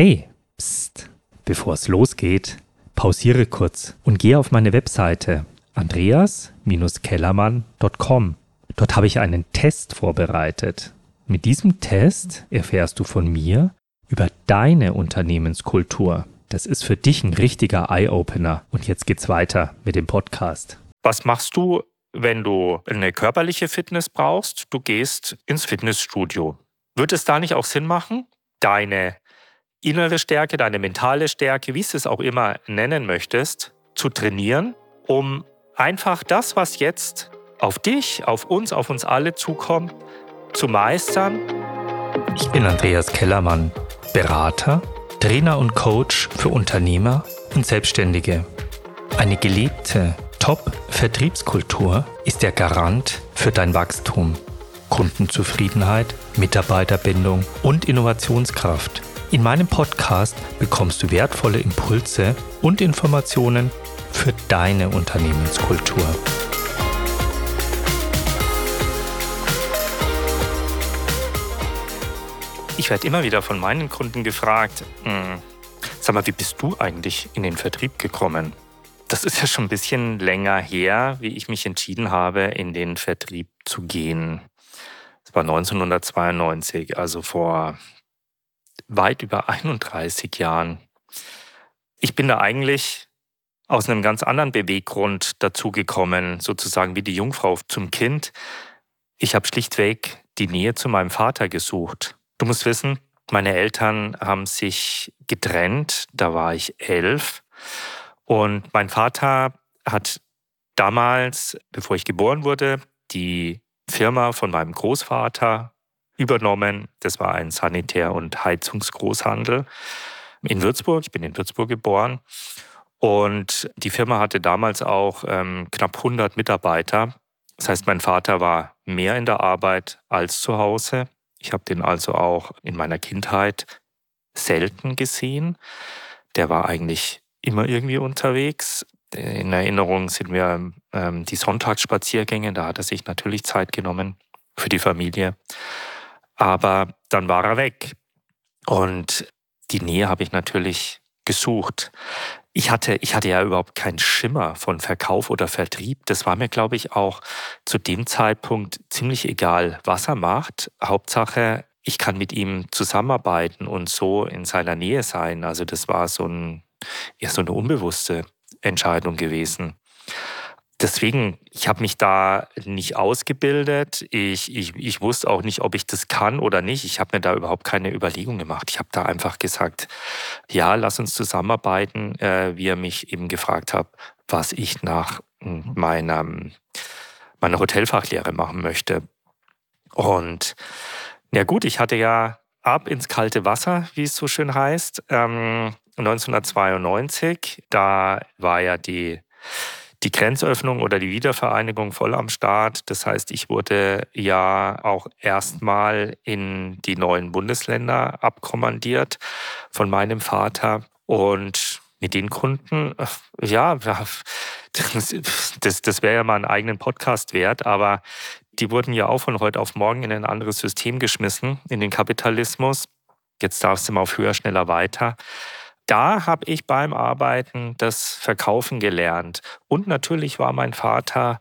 Hey, psst, bevor es losgeht, pausiere kurz und gehe auf meine Webseite andreas-kellermann.com. Dort habe ich einen Test vorbereitet. Mit diesem Test erfährst du von mir über deine Unternehmenskultur. Das ist für dich ein richtiger Eye-Opener. Und jetzt geht's weiter mit dem Podcast. Was machst du, wenn du eine körperliche Fitness brauchst? Du gehst ins Fitnessstudio. Wird es da nicht auch Sinn machen, deine innere Stärke, deine mentale Stärke, wie du es auch immer nennen möchtest, zu trainieren, um einfach das, was jetzt auf dich, auf uns, auf uns alle zukommt, zu meistern? Ich bin Andreas Kellermann, Berater, Trainer und Coach für Unternehmer und Selbstständige. Eine gelebte Top-Vertriebskultur ist der Garant für dein Wachstum, Kundenzufriedenheit, Mitarbeiterbindung und Innovationskraft. In meinem Podcast bekommst du wertvolle Impulse und Informationen für deine Unternehmenskultur. Ich werde immer wieder von meinen Kunden gefragt, hm, sag mal, wie bist du eigentlich in den Vertrieb gekommen? Das ist ja schon ein bisschen länger her, wie ich mich entschieden habe, in den Vertrieb zu gehen. Das war 1992, also vor weit über 31 Jahren. Ich bin da eigentlich aus einem ganz anderen Beweggrund dazugekommen, sozusagen wie die Jungfrau zum Kind. Ich habe schlichtweg die Nähe zu meinem Vater gesucht. Du musst wissen, meine Eltern haben sich getrennt, da war ich elf. Und mein Vater hat damals, bevor ich geboren wurde, die Firma von meinem Großvater übernommen. Das war ein Sanitär- und Heizungsgroßhandel in Würzburg. Ich bin in Würzburg geboren. Und die Firma hatte damals auch ähm, knapp 100 Mitarbeiter. Das heißt, mein Vater war mehr in der Arbeit als zu Hause. Ich habe den also auch in meiner Kindheit selten gesehen. Der war eigentlich immer irgendwie unterwegs. In Erinnerung sind mir ähm, die Sonntagsspaziergänge, da hat er sich natürlich Zeit genommen für die Familie. Aber dann war er weg. Und die Nähe habe ich natürlich gesucht. Ich hatte, ich hatte ja überhaupt keinen Schimmer von Verkauf oder Vertrieb. Das war mir, glaube ich, auch zu dem Zeitpunkt ziemlich egal, was er macht. Hauptsache, ich kann mit ihm zusammenarbeiten und so in seiner Nähe sein. Also das war so, ein, ja, so eine unbewusste Entscheidung gewesen deswegen, ich habe mich da nicht ausgebildet. Ich, ich, ich wusste auch nicht, ob ich das kann oder nicht. Ich habe mir da überhaupt keine Überlegung gemacht. Ich habe da einfach gesagt, ja, lass uns zusammenarbeiten, äh, wie er mich eben gefragt hat, was ich nach meiner, meiner Hotelfachlehre machen möchte. Und ja gut, ich hatte ja ab ins kalte Wasser, wie es so schön heißt, ähm, 1992. Da war ja die die Grenzöffnung oder die Wiedervereinigung voll am Start. Das heißt, ich wurde ja auch erstmal in die neuen Bundesländer abkommandiert von meinem Vater. Und mit den Kunden, ja, das, das wäre ja mal einen eigenen Podcast wert, aber die wurden ja auch von heute auf morgen in ein anderes System geschmissen, in den Kapitalismus. Jetzt darfst du mal auf höher, schneller weiter da habe ich beim Arbeiten das Verkaufen gelernt. Und natürlich war mein Vater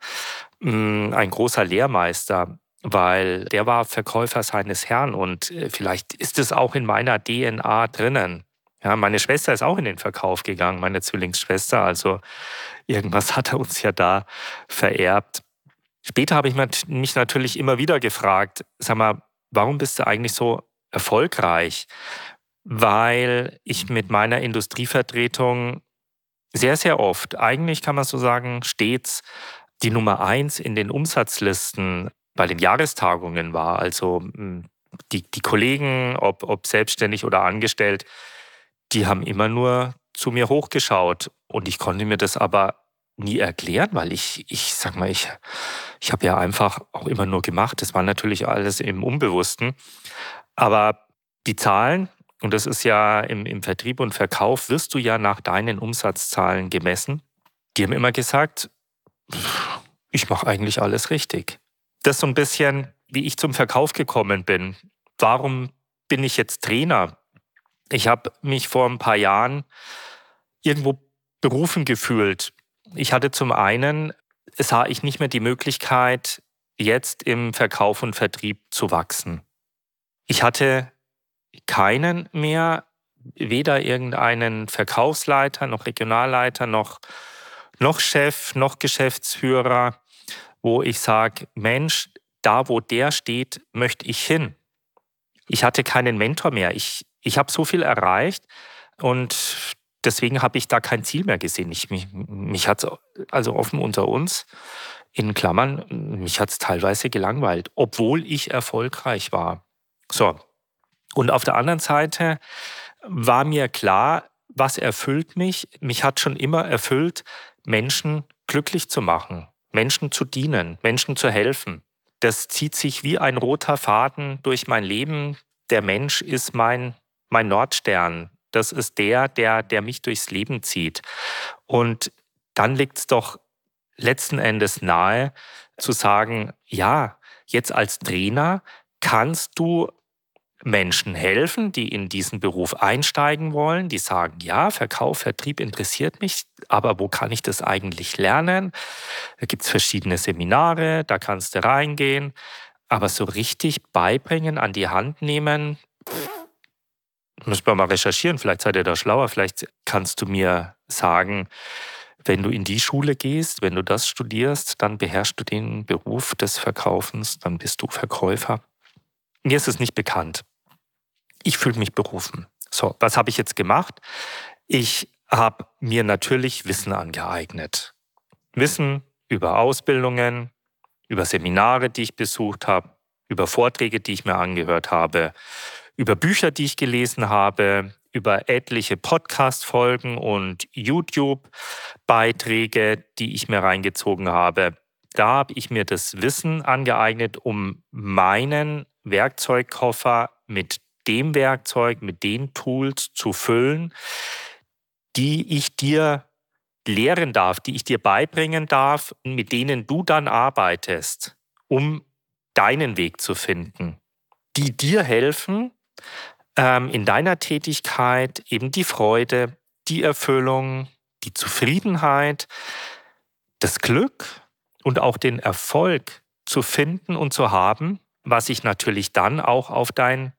mh, hm, ein großer Lehrmeister, weil der war Verkäufer seines Herrn und äh, vielleicht ist es auch in meiner DNA drinnen. Ja, meine Schwester ist auch in den Verkauf gegangen, meine Zwillingsschwester. Also irgendwas hat er uns ja da vererbt. Später habe ich mich natürlich immer wieder gefragt, sag mal, warum bist du eigentlich so erfolgreich? Weil ich mit meiner Industrievertretung sehr, sehr oft, eigentlich kann man so sagen, stets die Nummer eins in den Umsatzlisten bei den Jahrestagungen war. Also hm, die, die Kollegen, ob, ob selbstständig oder angestellt, die haben immer nur zu mir hochgeschaut. Und ich konnte mir das aber nie erklären, weil ich, ich sag mal, ich, ich habe ja einfach auch immer nur gemacht. Das war natürlich alles im Unbewussten. Aber die Zahlen, und das ist ja im, im Vertrieb und Verkauf, wirst du ja nach deinen Umsatzzahlen gemessen. Die haben immer gesagt, ich mache eigentlich alles richtig. Das ist so ein bisschen, wie ich zum Verkauf gekommen bin. Warum bin ich jetzt Trainer? Ich habe mich vor ein paar Jahren irgendwo berufen gefühlt. Ich hatte zum einen, sah ich nicht mehr die Möglichkeit, jetzt im Verkauf und Vertrieb zu wachsen. Ich hatte keinen mehr, weder irgendeinen Verkaufsleiter noch Regionalleiter noch, noch Chef noch Geschäftsführer, wo ich sage, Mensch, da wo der steht, möchte ich hin. Ich hatte keinen Mentor mehr. Ich, ich habe so viel erreicht und deswegen habe ich da kein Ziel mehr gesehen. Ich, mich mich hat es also offen unter uns, in Klammern, mich hat es teilweise gelangweilt, obwohl ich erfolgreich war. So. Und auf der anderen Seite war mir klar, was erfüllt mich? Mich hat schon immer erfüllt, Menschen glücklich zu machen, Menschen zu dienen, Menschen zu helfen. Das zieht sich wie ein roter Faden durch mein Leben. Der Mensch ist mein, mein Nordstern. Das ist der, der, der mich durchs Leben zieht. Und dann liegt es doch letzten Endes nahe zu sagen, ja, jetzt als Trainer kannst du Menschen helfen, die in diesen Beruf einsteigen wollen, die sagen, ja, Verkauf, Vertrieb interessiert mich, aber wo kann ich das eigentlich lernen? Da gibt es verschiedene Seminare, da kannst du reingehen, aber so richtig beibringen, an die Hand nehmen, müssen wir mal recherchieren, vielleicht seid ihr da schlauer, vielleicht kannst du mir sagen, wenn du in die Schule gehst, wenn du das studierst, dann beherrschst du den Beruf des Verkaufens, dann bist du Verkäufer. Mir ist es nicht bekannt. Ich fühle mich berufen. So, was habe ich jetzt gemacht? Ich habe mir natürlich Wissen angeeignet. Wissen über Ausbildungen, über Seminare, die ich besucht habe, über Vorträge, die ich mir angehört habe, über Bücher, die ich gelesen habe, über etliche Podcast-Folgen und YouTube-Beiträge, die ich mir reingezogen habe. Da habe ich mir das Wissen angeeignet, um meinen Werkzeugkoffer mit dem Werkzeug, mit den Tools zu füllen, die ich dir lehren darf, die ich dir beibringen darf, mit denen du dann arbeitest, um deinen Weg zu finden, die dir helfen, ähm, in deiner Tätigkeit eben die Freude, die Erfüllung, die Zufriedenheit, das Glück und auch den Erfolg zu finden und zu haben, was sich natürlich dann auch auf dein,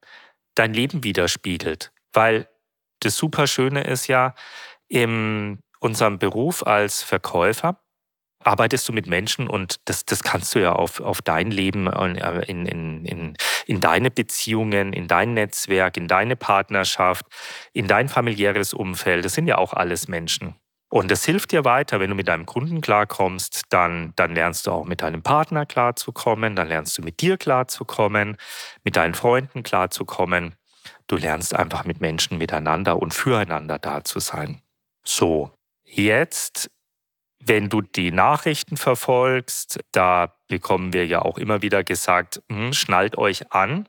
dein Leben widerspiegelt. Weil das Superschöne ist ja, in unserem Beruf als Verkäufer arbeitest du mit Menschen und das, das kannst du ja auf, auf dein Leben, äh, in, in, in, in deine Beziehungen, in dein Netzwerk, in deine Partnerschaft, in dein familiäres Umfeld. Das sind ja auch alles Menschen. Und das hilft dir weiter, wenn du mit deinem Kunden klarkommst, dann, dann lernst du auch mit deinem Partner klarzukommen, dann lernst du mit dir klarzukommen, mit deinen Freunden klarzukommen. Du lernst einfach mit Menschen miteinander und füreinander da zu sein. So, jetzt wenn du die Nachrichten verfolgst, da bekommen wir ja auch immer wieder gesagt, hm, schnallt euch an,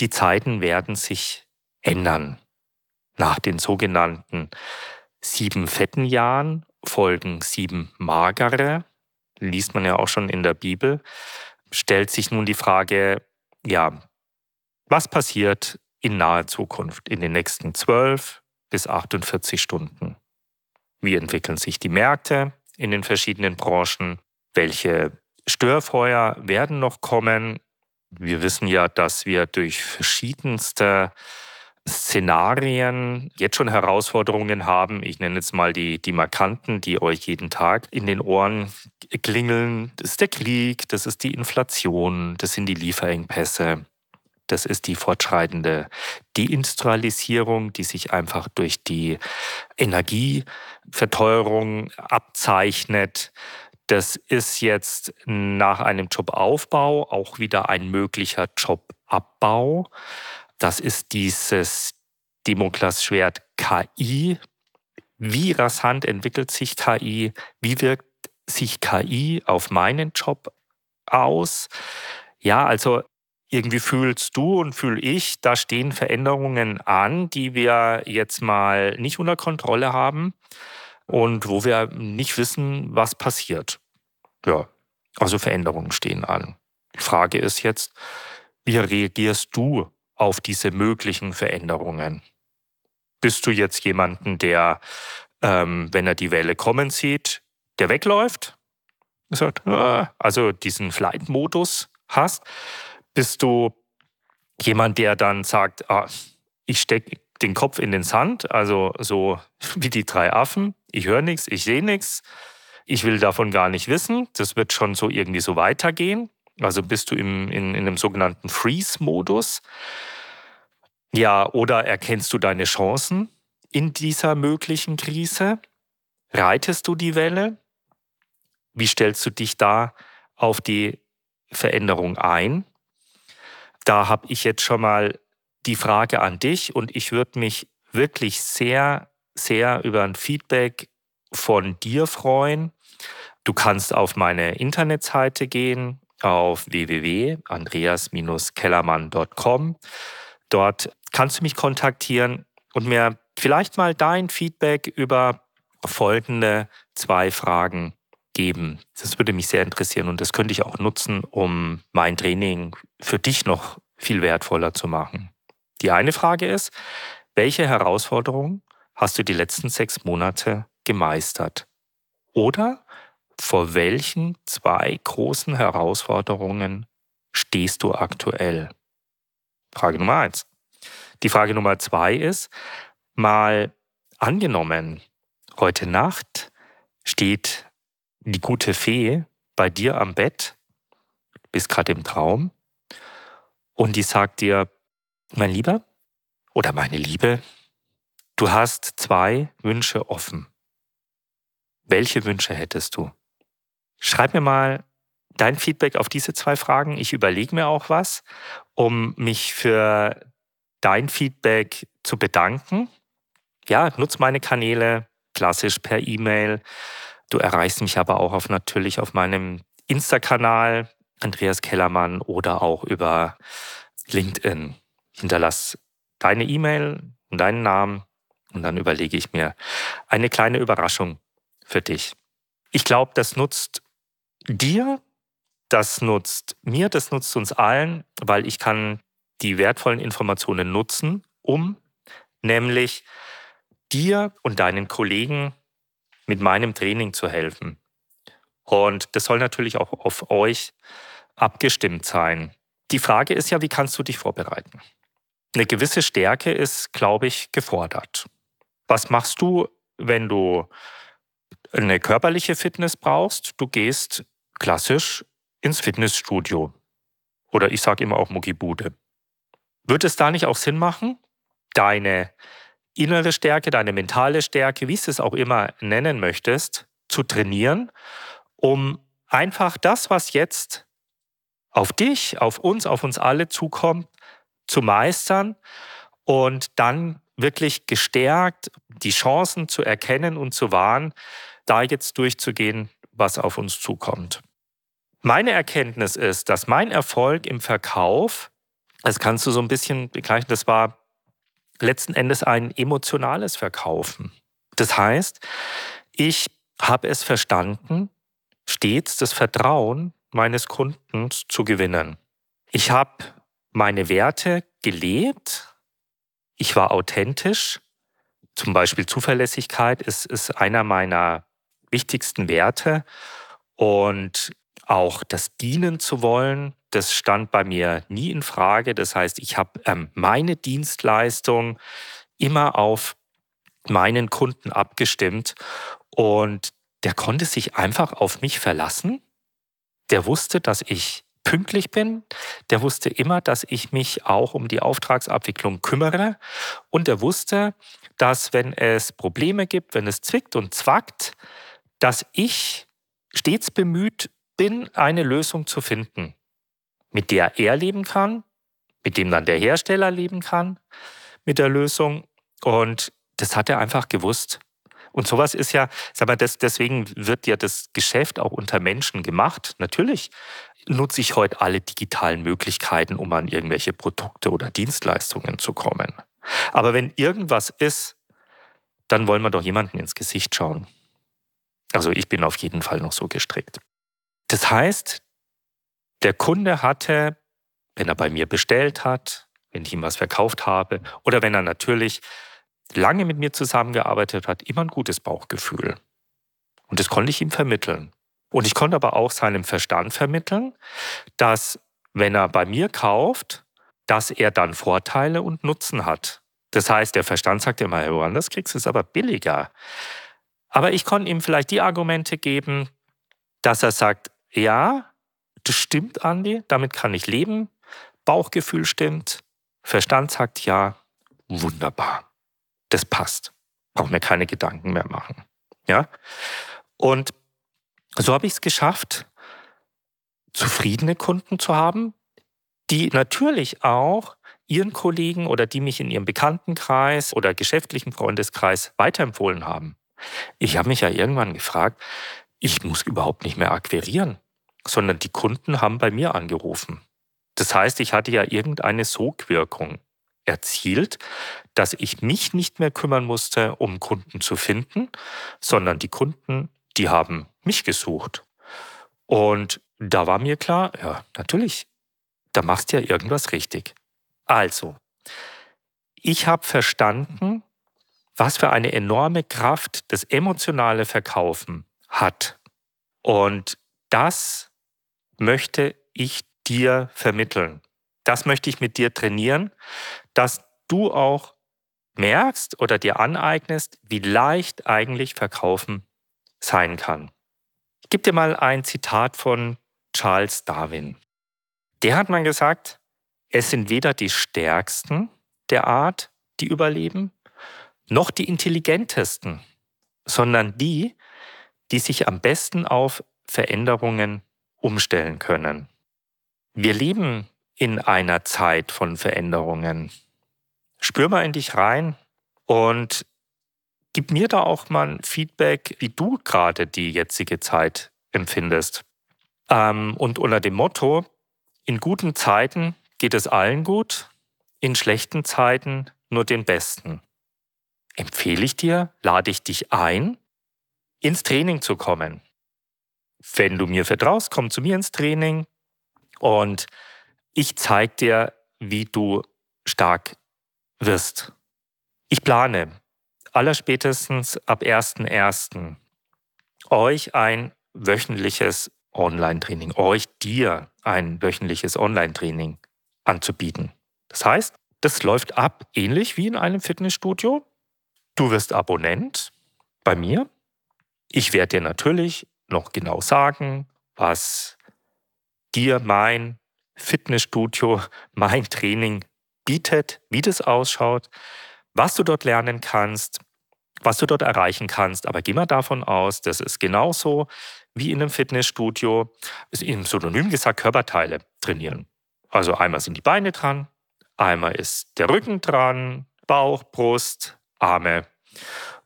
die Zeiten werden sich ändern. Nach den sogenannten sieben fetten Jahren folgen sieben magere, liest man ja auch schon in der Bibel, stellt sich nun die Frage, ja, was passiert in naher Zukunft, in den nächsten zwölf bis 48 Stunden? Wie entwickeln sich die Märkte in den verschiedenen Branchen? Welche Störfeuer werden noch kommen? Wir wissen ja, dass wir durch verschiedenste Szenarien jetzt schon Herausforderungen haben. Ich nenne jetzt mal die, die markanten, die euch jeden Tag in den Ohren klingeln. Das ist der Krieg, das ist die Inflation, das sind die Lieferengpässe, das ist die fortschreitende Deindustrialisierung, die sich einfach durch die Energieverteuerung abzeichnet. Das ist jetzt nach einem Jobaufbau auch wieder ein möglicher Jobabbau. Das ist dieses Demoklas-Schwert KI. Wie rasant entwickelt sich KI? Wie wirkt sich KI auf meinen Job aus? Ja, also irgendwie fühlst du und fühle ich, da stehen Veränderungen an, die wir jetzt mal nicht unter Kontrolle haben und wo wir nicht wissen, was passiert. Ja, also Veränderungen stehen an. Die Frage ist jetzt, wie reagierst du auf diese möglichen Veränderungen? Bist du jetzt jemanden, der, ähm, wenn er die Welle kommen sieht, der wegläuft? Ah, also diesen Flight-Modus hast? Bist du jemand, der dann sagt, ah, ich stecke den Kopf in den Sand, also so wie die drei Affen, ich höre nichts, ich sehe nichts, ich will davon gar nicht wissen, das wird schon so irgendwie so weitergehen. Also bist du im, in, in einem sogenannten Freeze-Modus. Ja, oder erkennst du deine Chancen in dieser möglichen Krise? Reitest du die Welle? Wie stellst du dich da auf die Veränderung ein? Da habe ich jetzt schon mal die Frage an dich und ich würde mich wirklich sehr, sehr über ein Feedback von dir freuen. Du kannst auf meine Internetseite gehen, auf www.andreas-kellermann.com. Dort kannst du mich kontaktieren und mir vielleicht mal dein Feedback über folgende zwei Fragen geben. Das würde mich sehr interessieren und das könnte ich auch nutzen, um mein Training für dich noch viel wertvoller zu machen. Die eine Frage ist, welche Herausforderungen hast du die letzten sechs Monate gemeistert? Oder vor welchen zwei großen Herausforderungen stehst du aktuell? Frage Nummer eins. Die Frage Nummer zwei ist, mal angenommen, heute Nacht steht die gute Fee bei dir am Bett, bist gerade im Traum, und die sagt dir, mein Lieber oder meine Liebe, du hast zwei Wünsche offen. Welche Wünsche hättest du? Schreib mir mal dein Feedback auf diese zwei Fragen. Ich überlege mir auch was, um mich für dein Feedback zu bedanken. Ja, nutz meine Kanäle, klassisch per E-Mail. Du erreichst mich aber auch auf, natürlich auf meinem Insta-Kanal, Andreas Kellermann, oder auch über LinkedIn. Hinterlass deine E-Mail und deinen Namen und dann überlege ich mir eine kleine Überraschung für dich. Ich glaube, das nutzt dir, das nutzt mir, das nutzt uns allen, weil ich kann die wertvollen Informationen nutzen, um nämlich dir und deinen Kollegen mit meinem Training zu helfen. Und das soll natürlich auch auf euch abgestimmt sein. Die Frage ist ja, wie kannst du dich vorbereiten? Eine gewisse Stärke ist, glaube ich, gefordert. Was machst du, wenn du eine körperliche Fitness brauchst? Du gehst klassisch ins Fitnessstudio. Oder ich sage immer auch Muckibude. Wird es da nicht auch Sinn machen, deine innere Stärke, deine mentale Stärke, wie du es auch immer nennen möchtest, zu trainieren, um einfach das, was jetzt auf dich, auf uns, auf uns alle zukommt, zu meistern und dann wirklich gestärkt die Chancen zu erkennen und zu wahren, da jetzt durchzugehen, was auf uns zukommt. Meine Erkenntnis ist, dass mein Erfolg im Verkauf, das kannst du so ein bisschen begleichen, das war letzten Endes ein emotionales Verkaufen. Das heißt, ich habe es verstanden, stets das Vertrauen meines Kunden zu gewinnen. Ich habe meine Werte gelebt, ich war authentisch, zum Beispiel Zuverlässigkeit ist, ist einer meiner wichtigsten Werte und auch das Dienen zu wollen, das stand bei mir nie in Frage. Das heißt, ich habe ähm, meine Dienstleistung immer auf meinen Kunden abgestimmt und der konnte sich einfach auf mich verlassen. Der wusste, dass ich pünktlich bin. Der wusste immer, dass ich mich auch um die Auftragsabwicklung kümmere. Und er wusste, dass wenn es Probleme gibt, wenn es zwickt und zwackt, dass ich stets bemüht bin, eine Lösung zu finden, mit der er leben kann, mit dem dann der Hersteller leben kann, mit der Lösung. Und das hat er einfach gewusst. Und sowas ist ja, sag mal, das, deswegen wird ja das Geschäft auch unter Menschen gemacht. Natürlich nutze ich heute alle digitalen Möglichkeiten, um an irgendwelche Produkte oder Dienstleistungen zu kommen. Aber wenn irgendwas ist, dann wollen wir doch jemanden ins Gesicht schauen. Also ich bin auf jeden Fall noch so gestrickt. Das heißt, der Kunde hatte, wenn er bei mir bestellt hat, wenn ich ihm was verkauft habe oder wenn er natürlich lange mit mir zusammengearbeitet hat, immer ein gutes Bauchgefühl. Und das konnte ich ihm vermitteln. Und ich konnte aber auch seinem Verstand vermitteln, dass wenn er bei mir kauft, dass er dann Vorteile und Nutzen hat. Das heißt, der Verstand sagt immer, woanders kriegst du es aber billiger. Aber ich konnte ihm vielleicht die Argumente geben, dass er sagt, ja, das stimmt, Andi, damit kann ich leben. Bauchgefühl stimmt. Verstand sagt ja, wunderbar. Das passt. Braucht mir keine Gedanken mehr machen. Ja? Und so habe ich es geschafft, zufriedene Kunden zu haben, die natürlich auch ihren Kollegen oder die mich in ihrem Bekanntenkreis oder geschäftlichen Freundeskreis weiterempfohlen haben. Ich habe mich ja irgendwann gefragt, ich muss überhaupt nicht mehr akquirieren, sondern die Kunden haben bei mir angerufen. Das heißt, ich hatte ja irgendeine Sogwirkung erzielt, dass ich mich nicht mehr kümmern musste, um Kunden zu finden, sondern die Kunden, die haben mich gesucht. Und da war mir klar, ja, natürlich, da machst du ja irgendwas richtig. Also, ich habe verstanden, was für eine enorme Kraft das emotionale Verkaufen hat. Und das möchte ich dir vermitteln. Das möchte ich mit dir trainieren, dass du auch merkst oder dir aneignest, wie leicht eigentlich Verkaufen sein kann. Ich gebe dir mal ein Zitat von Charles Darwin. Der hat mal gesagt, es sind weder die Stärksten der Art, die überleben, noch die Intelligentesten, sondern die, die sich am besten auf Veränderungen umstellen können. Wir leben in einer Zeit von Veränderungen. Spür mal in dich rein und gib mir da auch mal ein Feedback, wie du gerade die jetzige Zeit empfindest. Ähm, und unter dem Motto, in guten Zeiten geht es allen gut, in schlechten Zeiten nur den Besten. Empfehle ich dir, lade ich dich ein, ins Training zu kommen. Wenn du mir vertraust, komm zu mir ins Training und ich zeige dir, wie du stark wirst. Ich plane allerspätestens ab 1.1. euch ein wöchentliches Online-Training, euch dir ein wöchentliches Online-Training anzubieten. Das heißt, das läuft ab ähnlich wie in einem Fitnessstudio. Du wirst Abonnent bei mir. Ich werde dir natürlich noch genau sagen, was dir mein Fitnessstudio, mein Training bietet, wie das ausschaut, was du dort lernen kannst, was du dort erreichen kannst. Aber geh mal davon aus, das ist genauso wie in einem Fitnessstudio, ist im Synonym gesagt, Körperteile trainieren. Also einmal sind die Beine dran, einmal ist der Rücken dran, Bauch, Brust, Arme.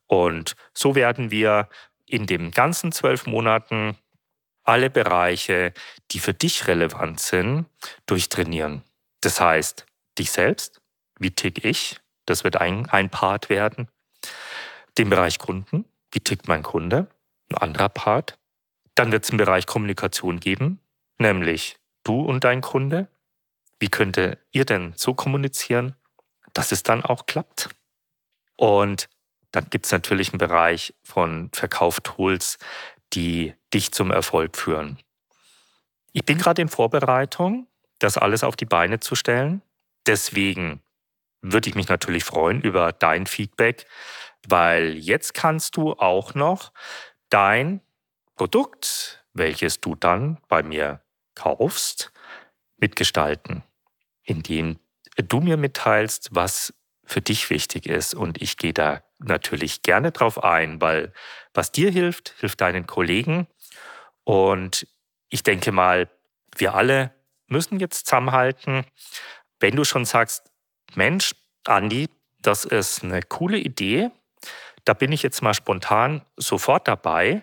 Und so werden wir in den ganzen zwölf Monaten alle Bereiche, die für dich relevant sind, durchtrainieren. Das heißt, dich selbst, wie tick ich, das wird ein, ein Part werden. Den Bereich Kunden, wie tickt mein Kunde, ein anderer Part. Dann wird es einen Bereich Kommunikation geben, nämlich du und dein Kunde. Wie könnte ihr denn so kommunizieren, dass es dann auch klappt? Und dann gibt es natürlich einen Bereich von Verkauftools, die dich zum Erfolg führen. Ich bin gerade in Vorbereitung, das alles auf die Beine zu stellen. Deswegen würde ich mich natürlich freuen über dein Feedback, weil jetzt kannst du auch noch dein Produkt, welches du dann bei mir kaufst, mitgestalten, indem du mir mitteilst, was für dich wichtig ist. Und ich gehe da natürlich gerne drauf ein, weil was dir hilft, hilft deinen Kollegen. Und ich denke mal, wir alle müssen jetzt zusammenhalten. Wenn du schon sagst, Mensch, Andi, das ist eine coole Idee, da bin ich jetzt mal spontan sofort dabei,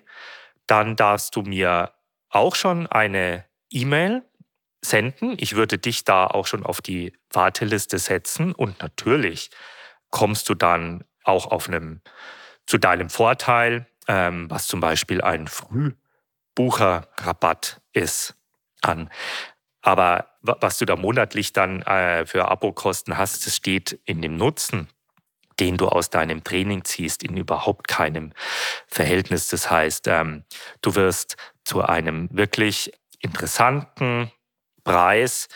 dann darfst du mir auch schon eine E-Mail senden. Ich würde dich da auch schon auf die Warteliste setzen und natürlich kommst du dann auch auf einem zu deinem Vorteil, ähm, was zum Beispiel ein Frühbucherrabatt ist, an. Aber was du da monatlich dann äh, für Abokosten hast, das steht in dem Nutzen den du aus deinem Training ziehst, in überhaupt keinem Verhältnis. Das heißt, ähm, du wirst zu einem wirklich interessanten Preis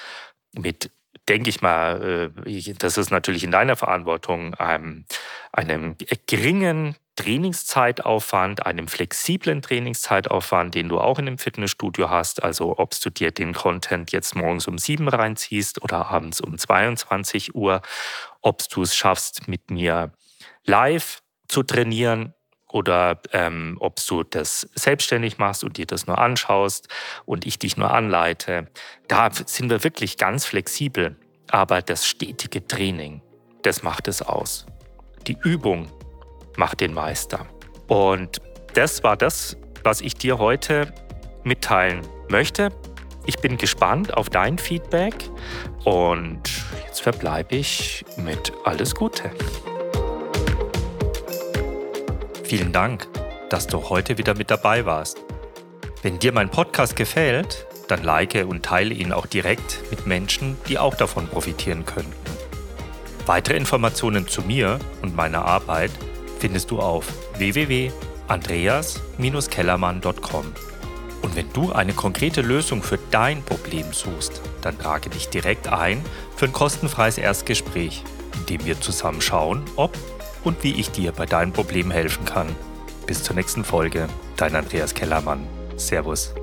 mit, denke ich mal, äh, das ist natürlich in deiner Verantwortung, ähm, einem geringen Trainingszeitaufwand, einem flexiblen Trainingszeitaufwand, den du auch in einem Fitnessstudio hast. Also ob du dir den Content jetzt morgens um sieben reinziehst oder abends um 22 Uhr, ob du es schaffst, mit mir live zu trainieren oder ähm, ob du das selbstständig machst und dir das nur anschaust und ich dich nur anleite. Da sind wir wirklich ganz flexibel. Aber das stetige Training, das macht es aus. Die Übung macht den Meister. Und das war das, was ich dir heute mitteilen möchte. Ich bin gespannt auf dein Feedback und jetzt verbleibe ich mit alles Gute. Vielen Dank, dass du heute wieder mit dabei warst. Wenn dir mein Podcast gefällt, dann like und teile ihn auch direkt mit Menschen, die auch davon profitieren könnten. Weitere Informationen zu mir und meiner Arbeit findest du auf www.andreas-kellermann.com. Und wenn du eine konkrete Lösung für dein Problem suchst, dann trage dich direkt ein für ein kostenfreies Erstgespräch, in dem wir zusammen schauen, ob und wie ich dir bei deinem Problem helfen kann. Bis zur nächsten Folge, dein Andreas Kellermann. Servus.